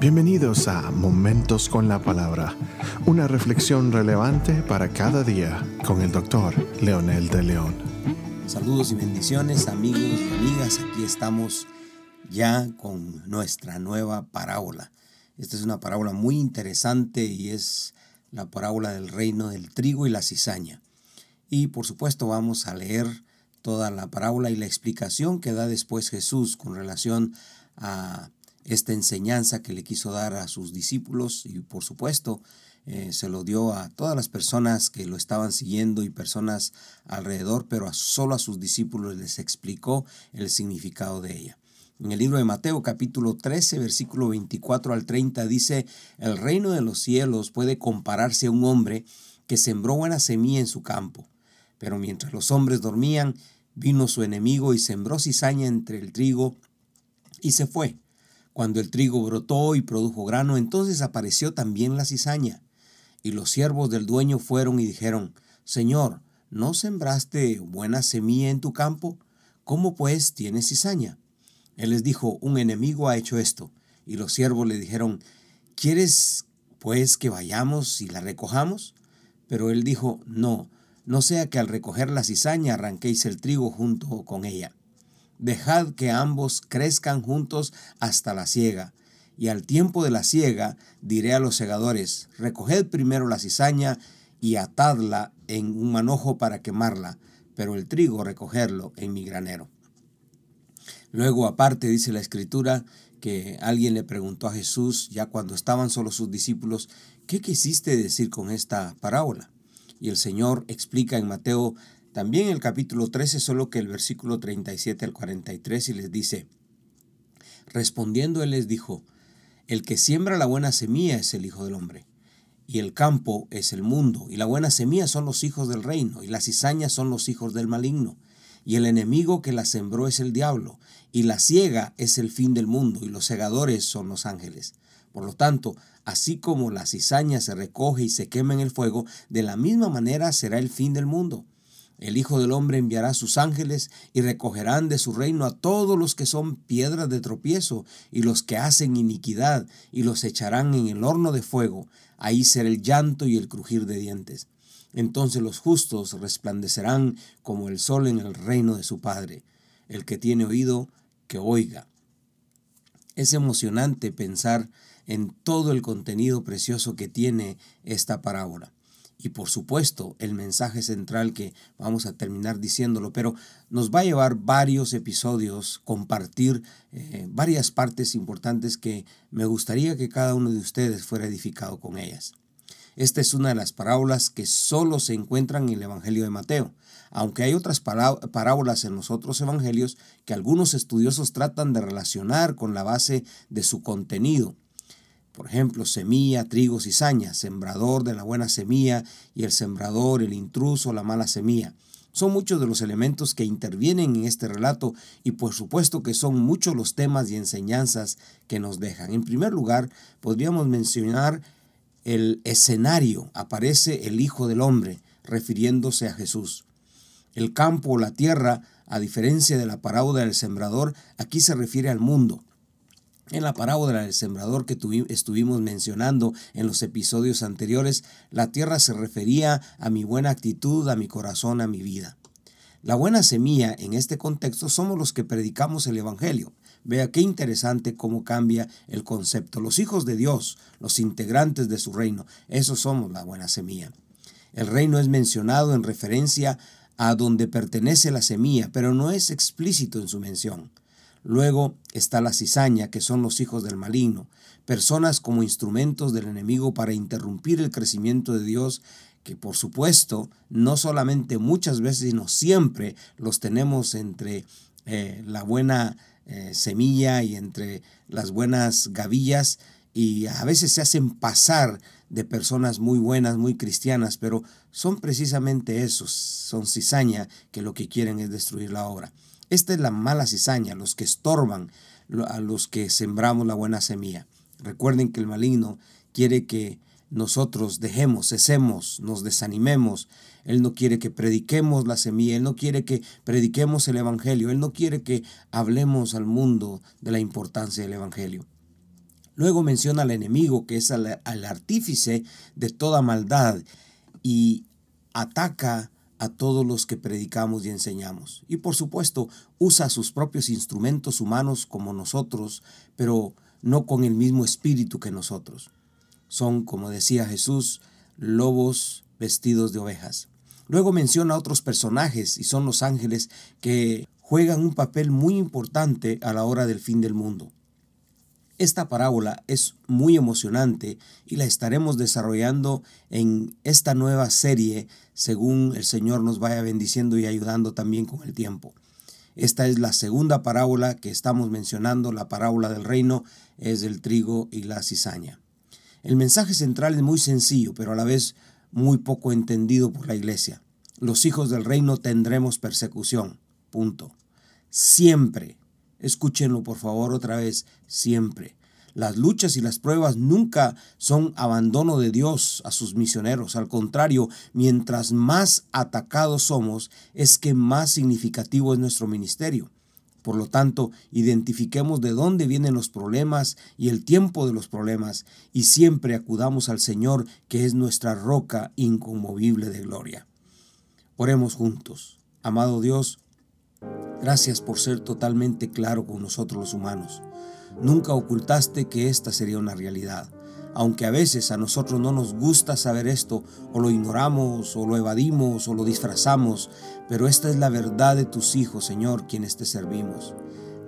Bienvenidos a Momentos con la Palabra, una reflexión relevante para cada día con el doctor Leonel de León. Saludos y bendiciones amigos y amigas, aquí estamos ya con nuestra nueva parábola. Esta es una parábola muy interesante y es la parábola del reino del trigo y la cizaña. Y por supuesto vamos a leer toda la parábola y la explicación que da después Jesús con relación a esta enseñanza que le quiso dar a sus discípulos y por supuesto eh, se lo dio a todas las personas que lo estaban siguiendo y personas alrededor, pero a solo a sus discípulos les explicó el significado de ella. En el libro de Mateo capítulo 13 versículo 24 al 30 dice, el reino de los cielos puede compararse a un hombre que sembró buena semilla en su campo, pero mientras los hombres dormían, vino su enemigo y sembró cizaña entre el trigo y se fue. Cuando el trigo brotó y produjo grano, entonces apareció también la cizaña. Y los siervos del dueño fueron y dijeron, Señor, ¿no sembraste buena semilla en tu campo? ¿Cómo pues tienes cizaña? Él les dijo, un enemigo ha hecho esto. Y los siervos le dijeron, ¿quieres pues que vayamos y la recojamos? Pero él dijo, no, no sea que al recoger la cizaña arranquéis el trigo junto con ella. Dejad que ambos crezcan juntos hasta la siega. Y al tiempo de la siega diré a los segadores, recoged primero la cizaña y atadla en un manojo para quemarla, pero el trigo recogerlo en mi granero. Luego, aparte, dice la escritura, que alguien le preguntó a Jesús, ya cuando estaban solo sus discípulos, ¿qué quisiste decir con esta parábola? Y el Señor explica en Mateo también el capítulo 13, solo que el versículo 37 al 43, y les dice, respondiendo él les dijo, el que siembra la buena semilla es el Hijo del Hombre, y el campo es el mundo, y la buena semilla son los hijos del reino, y las cizañas son los hijos del maligno, y el enemigo que la sembró es el diablo, y la ciega es el fin del mundo, y los segadores son los ángeles. Por lo tanto, así como la cizaña se recoge y se quema en el fuego, de la misma manera será el fin del mundo. El Hijo del Hombre enviará sus ángeles y recogerán de su reino a todos los que son piedras de tropiezo y los que hacen iniquidad y los echarán en el horno de fuego. Ahí será el llanto y el crujir de dientes. Entonces los justos resplandecerán como el sol en el reino de su Padre. El que tiene oído, que oiga. Es emocionante pensar en todo el contenido precioso que tiene esta parábola y por supuesto el mensaje central que vamos a terminar diciéndolo, pero nos va a llevar varios episodios, compartir eh, varias partes importantes que me gustaría que cada uno de ustedes fuera edificado con ellas. Esta es una de las parábolas que solo se encuentran en el Evangelio de Mateo, aunque hay otras parábolas en los otros evangelios que algunos estudiosos tratan de relacionar con la base de su contenido por ejemplo, semilla, trigo, cizaña, sembrador de la buena semilla y el sembrador, el intruso, la mala semilla. Son muchos de los elementos que intervienen en este relato y por supuesto que son muchos los temas y enseñanzas que nos dejan. En primer lugar, podríamos mencionar el escenario. Aparece el Hijo del Hombre refiriéndose a Jesús. El campo o la tierra, a diferencia de la parábola del sembrador, aquí se refiere al mundo. En la parábola del sembrador que estuvimos mencionando en los episodios anteriores, la tierra se refería a mi buena actitud, a mi corazón, a mi vida. La buena semilla en este contexto somos los que predicamos el Evangelio. Vea qué interesante cómo cambia el concepto. Los hijos de Dios, los integrantes de su reino, esos somos la buena semilla. El reino es mencionado en referencia a donde pertenece la semilla, pero no es explícito en su mención. Luego está la cizaña, que son los hijos del maligno, personas como instrumentos del enemigo para interrumpir el crecimiento de Dios, que por supuesto no solamente muchas veces, sino siempre los tenemos entre eh, la buena eh, semilla y entre las buenas gavillas y a veces se hacen pasar de personas muy buenas, muy cristianas, pero son precisamente esos, son cizaña que lo que quieren es destruir la obra. Esta es la mala cizaña, los que estorban a los que sembramos la buena semilla. Recuerden que el maligno quiere que nosotros dejemos, cesemos, nos desanimemos. Él no quiere que prediquemos la semilla, Él no quiere que prediquemos el Evangelio, Él no quiere que hablemos al mundo de la importancia del Evangelio. Luego menciona al enemigo, que es al, artífice de toda maldad, y ataca a todos los que predicamos y enseñamos. Y por supuesto, usa sus propios instrumentos humanos como nosotros, pero no con el mismo espíritu que nosotros. Son, como decía Jesús, lobos vestidos de ovejas. Luego menciona a otros personajes y son los ángeles que juegan un papel muy importante a la hora del fin del mundo. Esta parábola es muy emocionante y la estaremos desarrollando en esta nueva serie según el Señor nos vaya bendiciendo y ayudando también con el tiempo. Esta es la segunda parábola que estamos mencionando, la parábola del reino es del trigo y la cizaña. El mensaje central es muy sencillo, pero a la vez muy poco entendido por la iglesia. Los hijos del reino tendremos persecución. Punto. Siempre Escúchenlo por favor otra vez, siempre. Las luchas y las pruebas nunca son abandono de Dios a sus misioneros. Al contrario, mientras más atacados somos, es que más significativo es nuestro ministerio. Por lo tanto, identifiquemos de dónde vienen los problemas y el tiempo de los problemas y siempre acudamos al Señor, que es nuestra roca inconmovible de gloria. Oremos juntos. Amado Dios, Gracias por ser totalmente claro con nosotros los humanos. Nunca ocultaste que esta sería una realidad. Aunque a veces a nosotros no nos gusta saber esto, o lo ignoramos, o lo evadimos, o lo disfrazamos, pero esta es la verdad de tus hijos, Señor, quienes te servimos.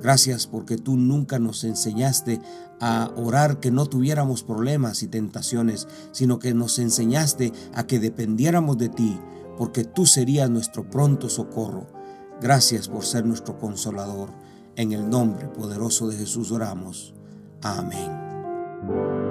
Gracias porque tú nunca nos enseñaste a orar que no tuviéramos problemas y tentaciones, sino que nos enseñaste a que dependiéramos de ti, porque tú serías nuestro pronto socorro. Gracias por ser nuestro consolador. En el nombre poderoso de Jesús oramos. Amén.